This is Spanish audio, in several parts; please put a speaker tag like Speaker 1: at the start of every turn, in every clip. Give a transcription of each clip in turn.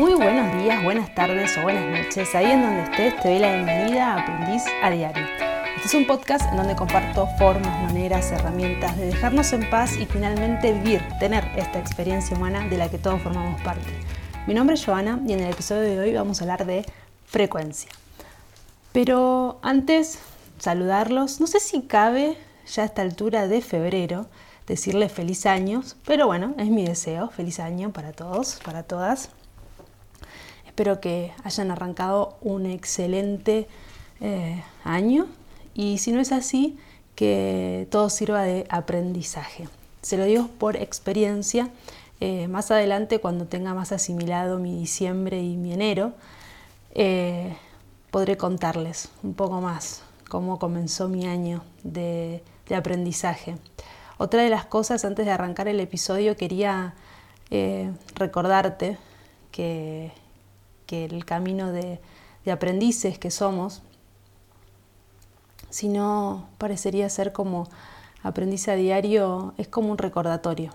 Speaker 1: Muy buenos días, buenas tardes o buenas noches. Ahí en donde estés te doy la bienvenida a Aprendiz a Diario. Este es un podcast en donde comparto formas, maneras, herramientas de dejarnos en paz y finalmente vivir, tener esta experiencia humana de la que todos formamos parte. Mi nombre es Joana y en el episodio de hoy vamos a hablar de frecuencia. Pero antes, saludarlos. No sé si cabe ya a esta altura de febrero decirles feliz años, pero bueno, es mi deseo, feliz año para todos, para todas. Espero que hayan arrancado un excelente eh, año y si no es así, que todo sirva de aprendizaje. Se lo digo por experiencia. Eh, más adelante, cuando tenga más asimilado mi diciembre y mi enero, eh, podré contarles un poco más cómo comenzó mi año de aprendizaje. Otra de las cosas, antes de arrancar el episodio, quería recordarte que, el camino de, aprendices que somos, si no parecería ser como aprendiz a diario, es como un recordatorio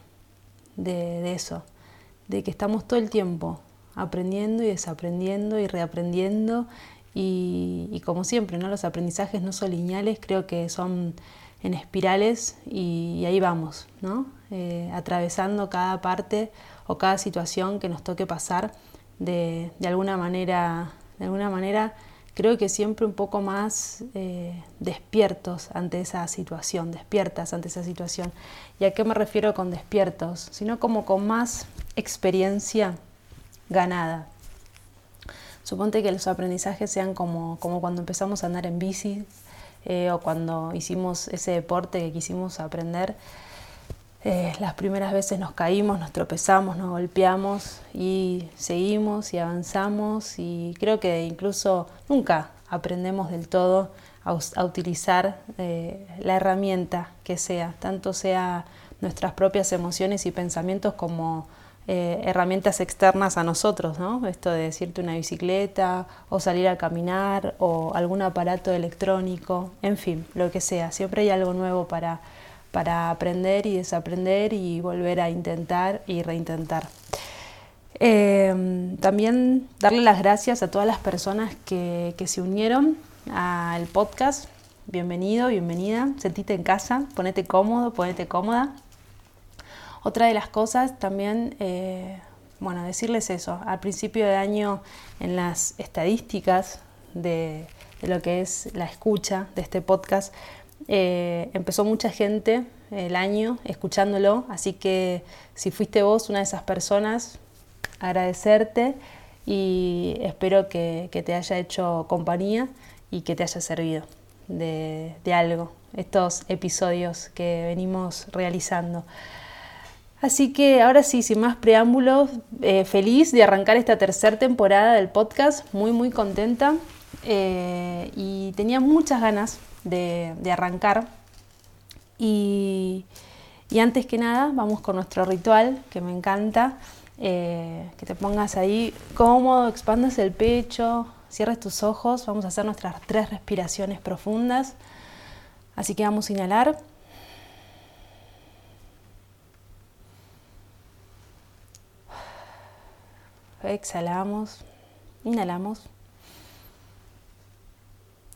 Speaker 1: de, eso, de que estamos todo el tiempo aprendiendo y desaprendiendo y reaprendiendo y, como siempre, ¿no? los aprendizajes no son lineales, creo que son en espirales y, ahí vamos, ¿no? Eh, atravesando cada parte o cada situación que nos toque pasar de, alguna manera, de alguna manera creo que siempre un poco más eh, despiertos ante esa situación, despiertas ante esa situación. ¿Y a qué me refiero con despiertos? Sino como con más experiencia ganada. Suponte que los aprendizajes sean como, como cuando empezamos a andar en bici, eh, o cuando hicimos ese deporte que quisimos aprender, eh, las primeras veces nos caímos, nos tropezamos, nos golpeamos y seguimos y avanzamos y creo que incluso nunca aprendemos del todo a, utilizar eh, la herramienta que sea, tanto sea nuestras propias emociones y pensamientos como eh, herramientas externas a nosotros, ¿no? Esto de decirte una bicicleta o salir a caminar o algún aparato electrónico, en fin, lo que sea. Siempre hay algo nuevo para, para aprender y desaprender y volver a intentar y reintentar. Em, también darle las gracias a todas las personas que, que se unieron al podcast. Bienvenido, bienvenida. Sentite en casa, ponete cómodo, ponete cómoda. Otra de las cosas también, eh, bueno, decirles eso, al principio de año en las estadísticas de, lo que es la escucha de este podcast, eh, empezó mucha gente el año escuchándolo, así que si fuiste vos una de esas personas, agradecerte y espero que, te haya hecho compañía y que te haya servido de, algo estos episodios que venimos realizando. Así que ahora sí, sin más preámbulos, eh, feliz de arrancar esta tercera temporada del podcast, muy muy contenta eh, y tenía muchas ganas de, arrancar. Y, antes que nada, vamos con nuestro ritual, que me encanta, eh, que te pongas ahí cómodo, expandas el pecho, cierres tus ojos, vamos a hacer nuestras tres respiraciones profundas. Así que vamos a inhalar. Exhalamos, inhalamos,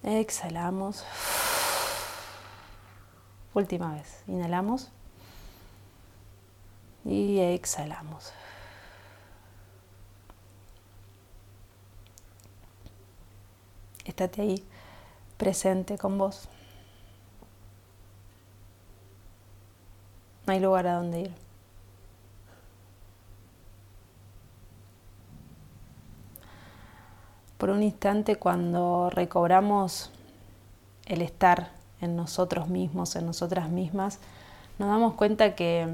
Speaker 1: exhalamos. Última vez, inhalamos y exhalamos. Estate ahí presente con vos. No hay lugar a donde ir. Por un instante cuando recobramos el estar en nosotros mismos, en nosotras mismas, nos damos cuenta que,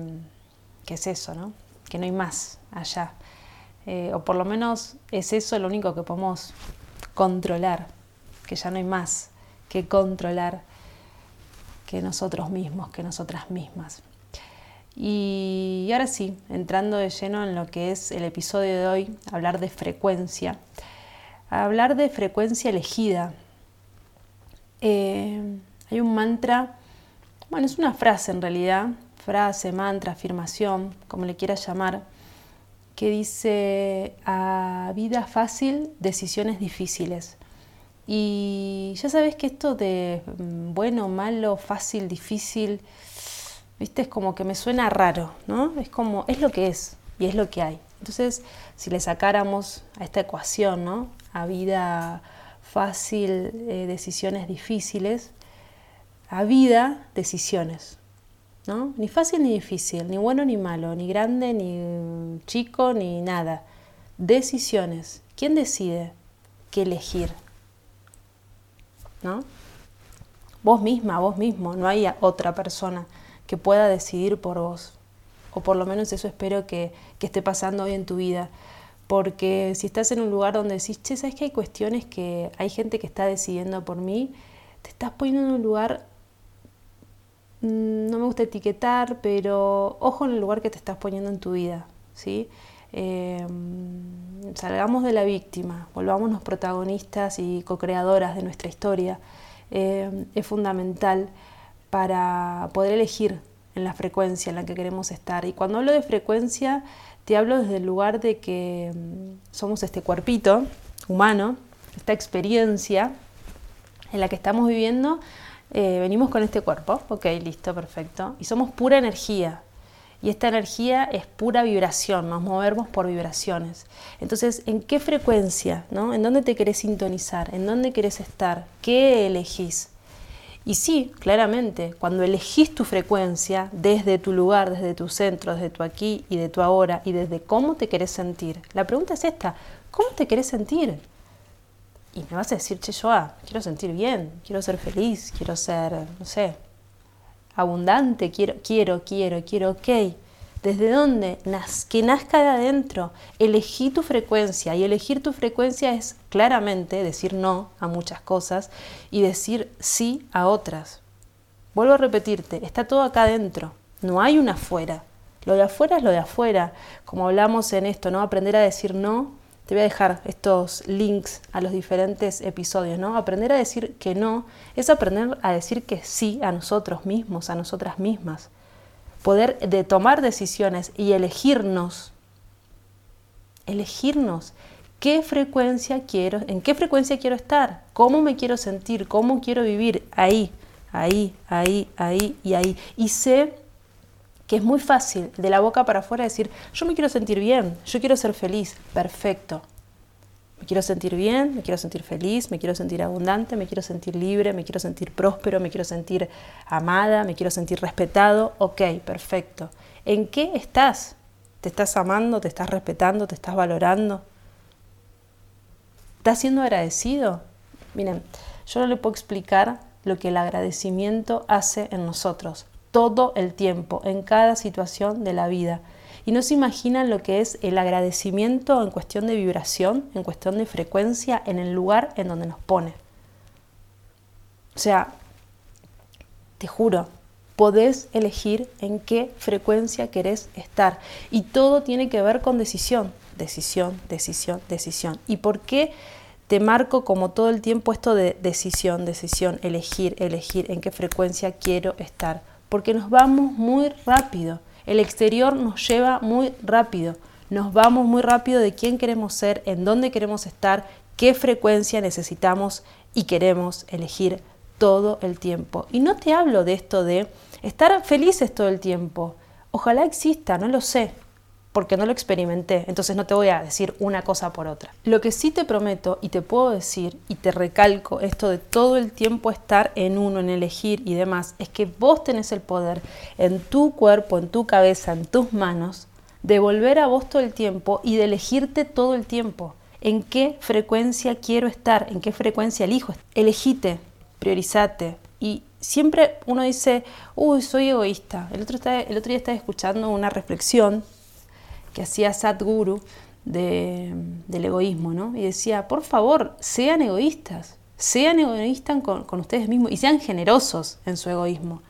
Speaker 1: es eso, ¿no? que no hay más allá. Eh, o por lo menos es eso lo único que podemos controlar, que ya no hay más que controlar que nosotros mismos, que nosotras mismas. Y ahora sí, entrando de lleno en lo que es el episodio de hoy, hablar de frecuencia hablar de frecuencia elegida. Eh, hay un mantra, bueno, es una frase en realidad, frase, mantra, afirmación, como le quieras llamar, que dice a vida fácil, decisiones difíciles. Y ya sabes que esto de mm, bueno, malo, fácil, difícil, viste, es como que me suena raro, ¿no? Es como, es lo que es y es lo que hay. Entonces, si le sacáramos a esta ecuación, ¿no? A vida fácil, eh, decisiones difíciles, a vida, decisiones. ¿no? Ni fácil ni difícil, ni bueno ni malo, ni grande ni chico, ni nada. Decisiones. ¿Quién decide qué elegir? ¿No? Vos misma, vos mismo, no hay otra persona que pueda decidir por vos. O por lo menos eso espero que, que esté pasando hoy en tu vida. Porque si estás en un lugar donde decís, che, ¿sabes que hay cuestiones que hay gente que está decidiendo por mí? Te estás poniendo en un lugar Mm, no me gusta etiquetar, pero ojo en el lugar que te estás poniendo en tu vida, ¿sí? Em, salgamos de la víctima, volvámonos protagonistas y co-creadoras de nuestra historia. Em, es fundamental para poder elegir en la frecuencia en la que queremos estar. Y cuando hablo de frecuencia, te hablo desde el lugar de que em, somos este cuerpito humano, esta experiencia en la que estamos viviendo eh, venimos con este cuerpo, ok, listo, perfecto, y somos pura energía. Y esta energía es pura vibración, nos movemos por vibraciones. Entonces, ¿en qué frecuencia? ¿no? ¿En dónde te querés sintonizar? ¿En dónde querés estar? ¿Qué elegís? Y sí, claramente, cuando elegís tu frecuencia desde tu lugar, desde tu centro, desde tu aquí y de tu ahora y desde cómo te querés sentir, la pregunta es esta, ¿cómo te querés sentir? y me vas a decir, che, yo ah, quiero sentir bien, quiero ser feliz, quiero ser, no sé, abundante, quiero, quiero, quiero, quiero, ok. ¿Desde dónde? que nazca de adentro. Elegí tu frecuencia y elegir tu frecuencia es claramente decir no a muchas cosas y decir sí a otras. Vuelvo a repetirte, está todo acá adentro, no hay una afuera. Lo de afuera es lo de afuera, como hablamos en esto, ¿no? Aprender a decir no te voy a dejar estos links a los diferentes episodios, ¿no? Aprender a decir que no es aprender a decir que sí a nosotros mismos, a nosotras mismas. Poder de tomar decisiones y elegirnos, elegirnos qué frecuencia quiero, en qué frecuencia quiero estar, cómo me quiero sentir, cómo quiero vivir ahí, ahí, ahí, ahí y ahí. Y sé que es muy fácil de la boca para afuera decir, yo me quiero sentir bien, yo quiero ser feliz, perfecto. Me quiero sentir bien, me quiero sentir feliz, me quiero sentir abundante, me quiero sentir libre, me quiero sentir próspero, me quiero sentir amada, me quiero sentir respetado, ok, perfecto. ¿En qué estás? ¿Te estás amando, te estás respetando, te estás valorando? ¿Estás siendo agradecido? Miren, yo no le puedo explicar lo que el agradecimiento hace en nosotros todo el tiempo, en cada situación de la vida. Y no se imaginan lo que es el agradecimiento en cuestión de vibración, en cuestión de frecuencia, en el lugar en donde nos pone. O sea, te juro, podés elegir en qué frecuencia querés estar. Y todo tiene que ver con decisión, decisión, decisión, decisión. ¿Y por qué te marco como todo el tiempo esto de decisión, decisión, elegir, elegir en qué frecuencia quiero estar? porque nos vamos muy rápido. El exterior nos lleva muy rápido. Nos vamos muy rápido de quién queremos ser, en dónde queremos estar, qué frecuencia necesitamos y queremos elegir todo el tiempo. Y no te hablo de esto de estar felices todo el tiempo. Ojalá exista, no lo sé porque no lo experimenté, entonces no te voy a decir una cosa por otra. Lo que sí te prometo y te puedo decir y te recalco esto de todo el tiempo estar en uno, en elegir y demás, es que vos tenés el poder en tu cuerpo, en tu cabeza, en tus manos, de volver a vos todo el tiempo y de elegirte todo el tiempo. ¿En qué frecuencia quiero estar? ¿En qué frecuencia elijo? Elegite, priorizate, y siempre uno dice, uy, soy egoísta. El otro, el otro día estaba escuchando una reflexión que hacía Sadhguru de, del egoísmo, ¿no? Y decía, por favor, sean egoístas, sean egoístas con, con ustedes mismos y sean generosos en su egoísmo.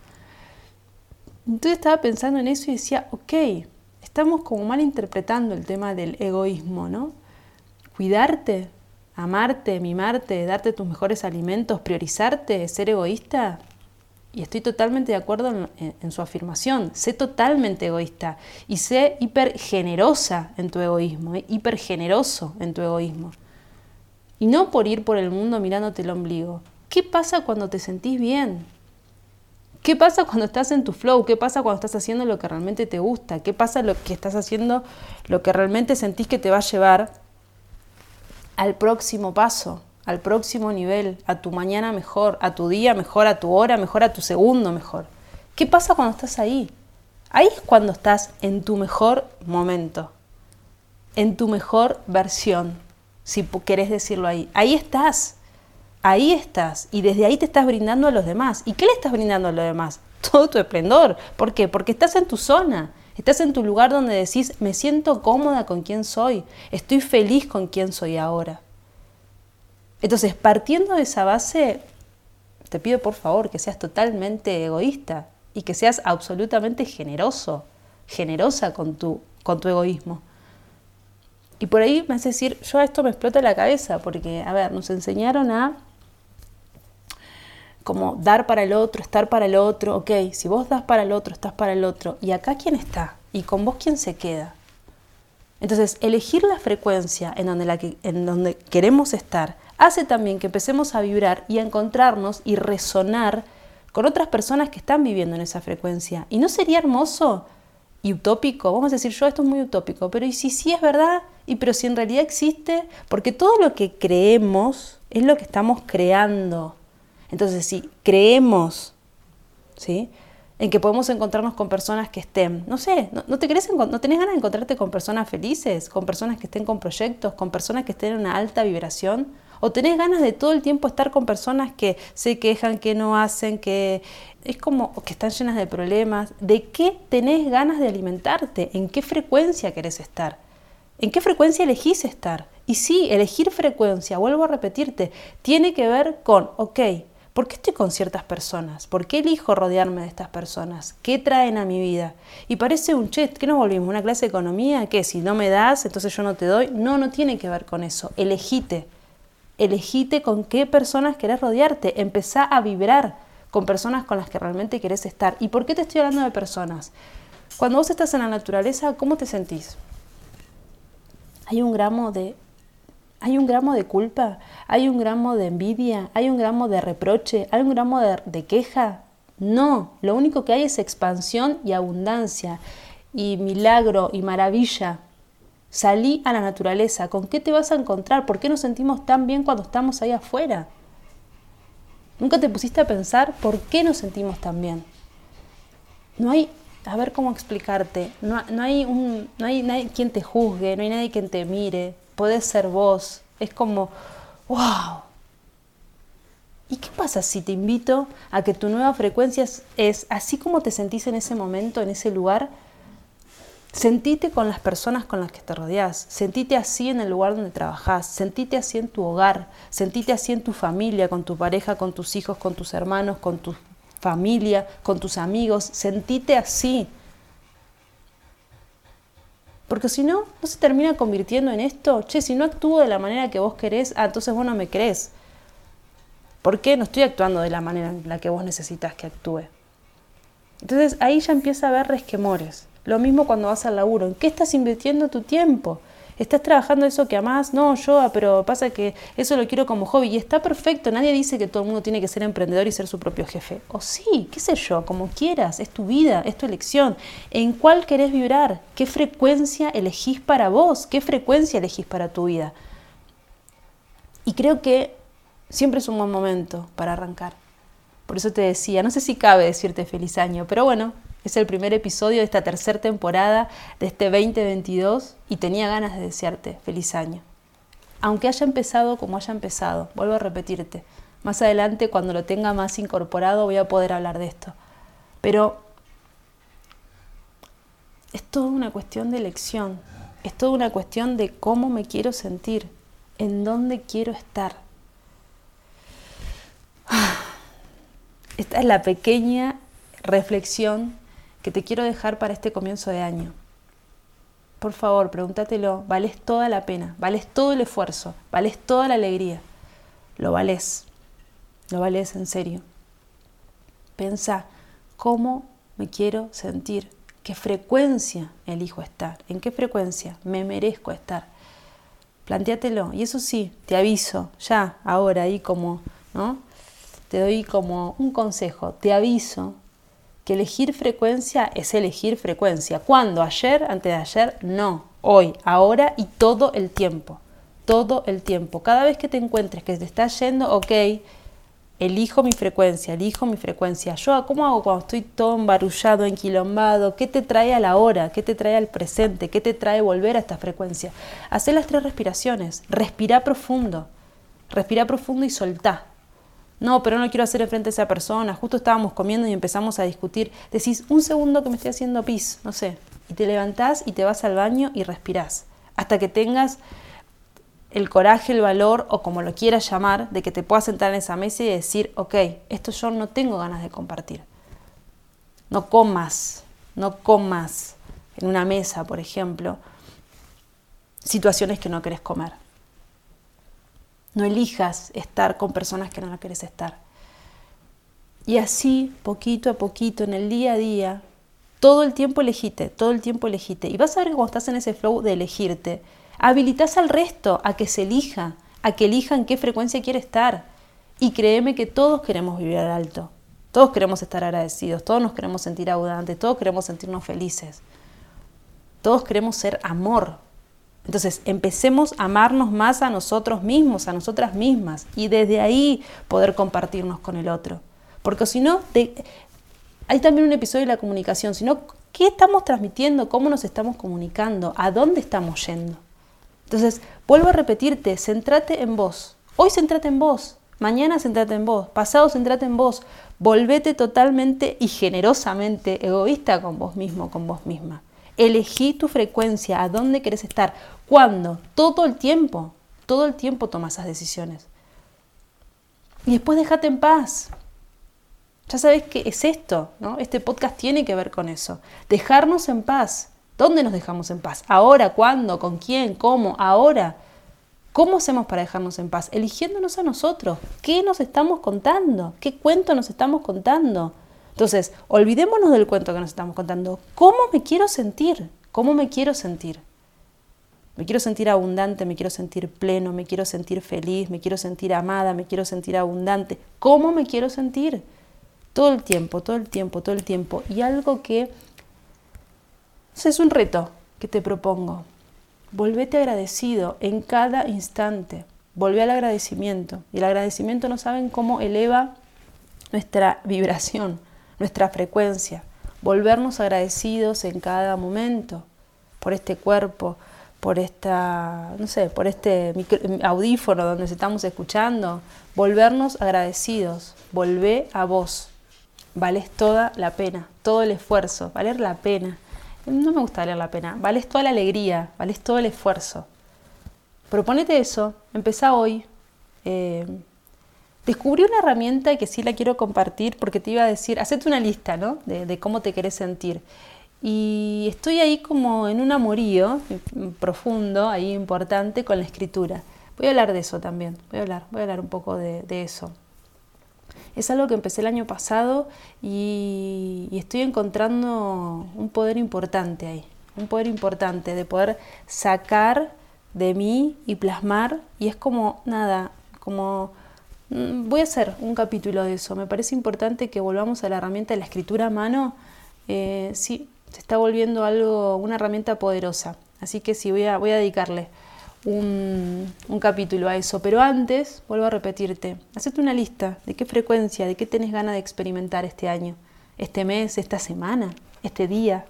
Speaker 1: Entonces estaba pensando en eso y decía, ok, estamos como mal interpretando el tema del egoísmo, ¿no? Cuidarte, amarte, mimarte, darte tus mejores alimentos, priorizarte, ser egoísta. Y estoy totalmente de acuerdo en, su afirmación. Sé totalmente egoísta y sé hiper generosa en tu egoísmo, ¿eh? hiper generoso en tu egoísmo. Y no por ir por el mundo mirándote el ombligo. ¿Qué pasa cuando te sentís bien? ¿Qué pasa cuando estás en tu flow? ¿Qué pasa cuando estás haciendo lo que realmente te gusta? ¿Qué pasa lo que estás haciendo lo que realmente sentís que te va a llevar al próximo paso? Al próximo nivel, a tu mañana mejor, a tu día mejor, a tu hora mejor, a tu segundo mejor. ¿Qué pasa cuando estás ahí? Ahí es cuando estás en tu mejor momento, en tu mejor versión, si querés decirlo ahí. Ahí estás, ahí estás, y desde ahí te estás brindando a los demás. ¿Y qué le estás brindando a los demás? Todo tu esplendor. ¿Por qué? Porque estás en tu zona, estás en tu lugar donde decís, me siento cómoda con quien soy, estoy feliz con quien soy ahora. Entonces, partiendo de esa base, te pido por favor que seas totalmente egoísta y que seas absolutamente generoso, generosa con tu, con tu egoísmo. Y por ahí me hace decir, yo a esto me explota la cabeza, porque, a ver, nos enseñaron a como dar para el otro, estar para el otro, ok, si vos das para el otro, estás para el otro, ¿y acá quién está? ¿Y con vos quién se queda? Entonces, elegir la frecuencia en donde, en donde queremos estar hace también que empecemos a vibrar y a encontrarnos y resonar con otras personas que están viviendo en esa frecuencia. ¿Y no sería hermoso y utópico? Vamos a decir, yo esto es muy utópico, pero ¿y si sí es verdad? ¿Y pero si en realidad existe? Porque todo lo que creemos es lo que estamos creando. Entonces, si creemos, ¿sí? En que podemos encontrarnos con personas que estén, no sé, no, te querés, no tenés ganas de encontrarte con personas felices, con personas que estén con proyectos, con personas que estén en una alta vibración, o tenés ganas de todo el tiempo estar con personas que se quejan, que no hacen, que es como que están llenas de problemas. ¿De qué tenés ganas de alimentarte? ¿En qué frecuencia querés estar? ¿En qué frecuencia elegís estar? Y sí, elegir frecuencia, vuelvo a repetirte, tiene que ver con, ok, ¿por qué estoy con ciertas personas? ¿Por qué elijo rodearme de estas personas? ¿Qué traen a mi vida? Y parece un chet, ¿qué nos volvimos? ¿Una clase de economía? ¿Qué? Si no me das, entonces yo no te doy. No, no tiene que ver con eso. Elegite. Elegite con qué personas querés rodearte. Empezá a vibrar con personas con las que realmente querés estar. ¿Y por qué te estoy hablando de personas? Cuando vos estás en la naturaleza, ¿cómo te sentís? Hay un gramo de hay un gramo de culpa, hay un gramo de envidia, hay un gramo de reproche, hay un gramo de, de, queja. No, lo único que hay es expansión y abundancia y milagro y maravilla. Salí a la naturaleza. ¿Con qué te vas a encontrar? ¿Por qué nos sentimos tan bien cuando estamos ahí afuera? ¿Nunca te pusiste a pensar por qué nos sentimos tan bien? No hay, a ver cómo explicarte, no, hay, un, no hay nadie quien te juzgue, no hay nadie quien te mire, podés ser vos. Es como, wow. ¿Y qué pasa si te invito a que tu nueva frecuencia es así como te sentís en ese momento, en ese lugar? Sentite con las personas con las que te rodeas, sentite así en el lugar donde trabajas, sentite así en tu hogar, sentite así en tu familia, con tu pareja, con tus hijos, con tus hermanos, con tu familia, con tus amigos, sentite así. Porque si no, no se termina convirtiendo en esto, che, si no actúo de la manera que vos querés, ah, entonces vos no me querés. ¿Por qué no estoy actuando de la manera en la que vos necesitas que actúe? Entonces ahí ya empieza a haber resquemores. Lo mismo cuando vas al laburo. ¿En qué estás invirtiendo tu tiempo? ¿Estás trabajando eso que amás? No, yo, ah, pero pasa que eso lo quiero como hobby y está perfecto. Nadie dice que todo el mundo tiene que ser emprendedor y ser su propio jefe. O sí, qué sé yo, como quieras, es tu vida, es tu elección. ¿En cuál querés vibrar? ¿Qué frecuencia elegís para vos? ¿Qué frecuencia elegís para tu vida? Y creo que siempre es un buen momento para arrancar. Por eso te decía, no sé si cabe decirte feliz año, pero bueno, es el primer episodio de esta tercera temporada de este 2022 y tenía ganas de desearte feliz año. Aunque haya empezado como haya empezado, vuelvo a repetirte, más adelante cuando lo tenga más incorporado voy a poder hablar de esto. Pero es toda una cuestión de elección, es toda una cuestión de cómo me quiero sentir, en dónde quiero estar. Esta es la pequeña reflexión que te quiero dejar para este comienzo de año. Por favor, pregúntatelo, vales toda la pena, vales todo el esfuerzo, vales toda la alegría. Lo vales, lo vales en serio. Pensa cómo me quiero sentir, qué frecuencia elijo estar, en qué frecuencia me merezco estar. Plantéatelo. Y eso sí, te aviso, ya, ahora, ahí como, ¿no? Te doy como un consejo, te aviso que elegir frecuencia es elegir frecuencia. ¿Cuándo? ¿Ayer? ¿Antes de ayer? No. Hoy, ahora y todo el tiempo. Todo el tiempo. Cada vez que te encuentres que te está yendo, ok, elijo mi frecuencia, elijo mi frecuencia. Yo, ¿cómo hago cuando estoy todo embarullado, enquilombado? ¿Qué te trae a la hora? ¿Qué te trae al presente? ¿Qué te trae volver a esta frecuencia? Hacé las tres respiraciones. Respira profundo. Respira profundo y soltá no, pero no quiero hacer enfrente a esa persona, justo estábamos comiendo y empezamos a discutir, decís, un segundo que me estoy haciendo pis, no sé, y te levantás y te vas al baño y respirás, hasta que tengas el coraje, el valor o como lo quieras llamar, de que te puedas sentar en esa mesa y decir, ok, esto yo no tengo ganas de compartir. No comas, no comas en una mesa, por ejemplo, situaciones que no querés comer. No elijas estar con personas que no la quieres estar. Y así, poquito a poquito, en el día a día, todo el tiempo elegite, todo el tiempo elegite. Y vas a ver que cuando estás en ese flow de elegirte, habilitas al resto a que se elija, a que elijan qué frecuencia quiere estar. Y créeme que todos queremos vivir al alto, todos queremos estar agradecidos, todos nos queremos sentir abundantes, todos queremos sentirnos felices, todos queremos ser amor, entonces, empecemos a amarnos más a nosotros mismos, a nosotras mismas, y desde ahí poder compartirnos con el otro. Porque si no, hay también un episodio de la comunicación, sino qué estamos transmitiendo, cómo nos estamos comunicando, a dónde estamos yendo. Entonces, vuelvo a repetirte, centrate en vos. Hoy centrate en vos, mañana centrate en vos, pasado centrate en vos. Volvete totalmente y generosamente egoísta con vos mismo, con vos misma. Elegí tu frecuencia, a dónde querés estar, cuándo, todo el tiempo, todo el tiempo tomas esas decisiones. Y después déjate en paz. Ya sabes qué es esto, ¿no? Este podcast tiene que ver con eso. Dejarnos en paz. ¿Dónde nos dejamos en paz? ¿Ahora? ¿Cuándo? ¿Con quién? ¿Cómo? ¿Ahora? ¿Cómo hacemos para dejarnos en paz? Eligiéndonos a nosotros. ¿Qué nos estamos contando? ¿Qué cuento nos estamos contando? Entonces, olvidémonos del cuento que nos estamos contando. ¿Cómo me quiero sentir? ¿Cómo me quiero sentir? Me quiero sentir abundante, me quiero sentir pleno, me quiero sentir feliz, me quiero sentir amada, me quiero sentir abundante. ¿Cómo me quiero sentir? Todo el tiempo, todo el tiempo, todo el tiempo. Y algo que es un reto que te propongo. Volvete agradecido en cada instante. Volvé al agradecimiento. Y el agradecimiento no saben cómo eleva nuestra vibración nuestra frecuencia, volvernos agradecidos en cada momento por este cuerpo, por esta, no sé, por este audífono donde estamos escuchando, volvernos agradecidos, volvé a vos. Vales toda la pena, todo el esfuerzo, valer la pena. No me gusta valer la pena, vales toda la alegría, vales todo el esfuerzo. Proponete eso, empezá hoy. Eh, Descubrí una herramienta que sí la quiero compartir porque te iba a decir, hacete una lista ¿no? de, cómo te querés sentir. Y estoy ahí como en un amorío profundo, ahí importante, con la escritura. Voy a hablar de eso también, voy a hablar, voy a hablar un poco de, eso. Es algo que empecé el año pasado y, y estoy encontrando un poder importante ahí, un poder importante de poder sacar de mí y plasmar y es como nada, como voy a hacer un capítulo de eso. Me parece importante que volvamos a la herramienta de la escritura a mano. Eh, sí, se está volviendo algo, una herramienta poderosa. Así que sí, voy a, dedicarle un, un, capítulo a eso. Pero antes, vuelvo a repetirte, hacete una lista de qué frecuencia, de qué tenés ganas de experimentar este año, este mes, esta semana, este día.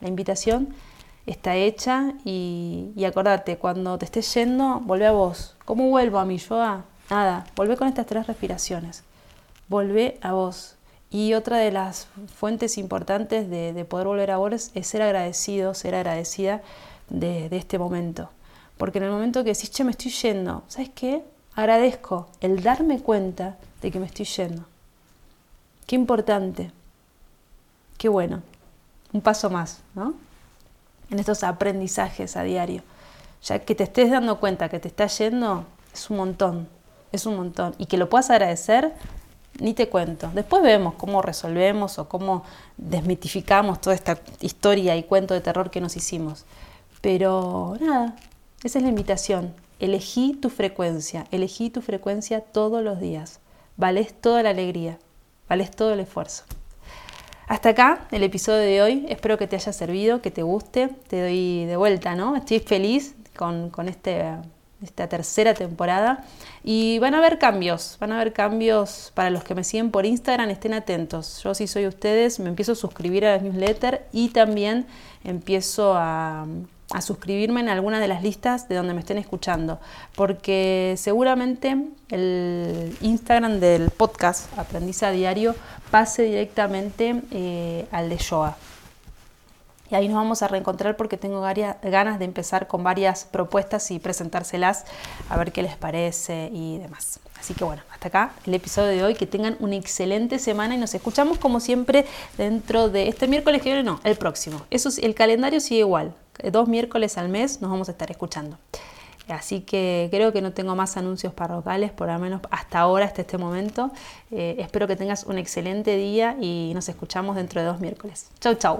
Speaker 1: La invitación está hecha y, y acordate, cuando te estés yendo, vuelve a vos. ¿Cómo vuelvo a mi yo? Nada, volvé con estas tres respiraciones. Volvé a vos. Y otra de las fuentes importantes de, poder volver a vos es ser agradecido, ser agradecida de, este momento. Porque en el momento que decís, che, me estoy yendo, ¿sabes qué? Agradezco el darme cuenta de que me estoy yendo. Qué importante. Qué bueno. Un paso más, ¿no? En estos aprendizajes a diario. Ya que te estés dando cuenta que te está yendo, es un montón es un montón. Y que lo puedas agradecer, ni te cuento. Después vemos cómo resolvemos o cómo desmitificamos toda esta historia y cuento de terror que nos hicimos. Pero nada, esa es la invitación. Elegí tu frecuencia, elegí tu frecuencia todos los días. Vales toda la alegría, vales todo el esfuerzo. Hasta acá el episodio de hoy. Espero que te haya servido, que te guste. Te doy de vuelta, ¿no? Estoy feliz con, este, esta tercera temporada. Y van a haber cambios, van a haber cambios para los que me siguen por Instagram, estén atentos. Yo si soy ustedes, me empiezo a suscribir a la newsletter y también empiezo a, a suscribirme en alguna de las listas de donde me estén escuchando, porque seguramente el Instagram del podcast Aprendiz a Diario pase directamente eh, al de yoga. Y ahí nos vamos a reencontrar porque tengo ganas de empezar con varias propuestas y presentárselas a ver qué les parece y demás. Así que bueno, hasta acá el episodio de hoy. Que tengan una excelente semana y nos escuchamos como siempre dentro de este miércoles que viene, no, el próximo. Eso el calendario sigue igual. Dos miércoles al mes nos vamos a estar escuchando. Así que creo que no tengo más anuncios parroquiales, por lo menos hasta ahora, hasta este momento. Eh, espero que tengas un excelente día y nos escuchamos dentro de dos miércoles. Chau, chau.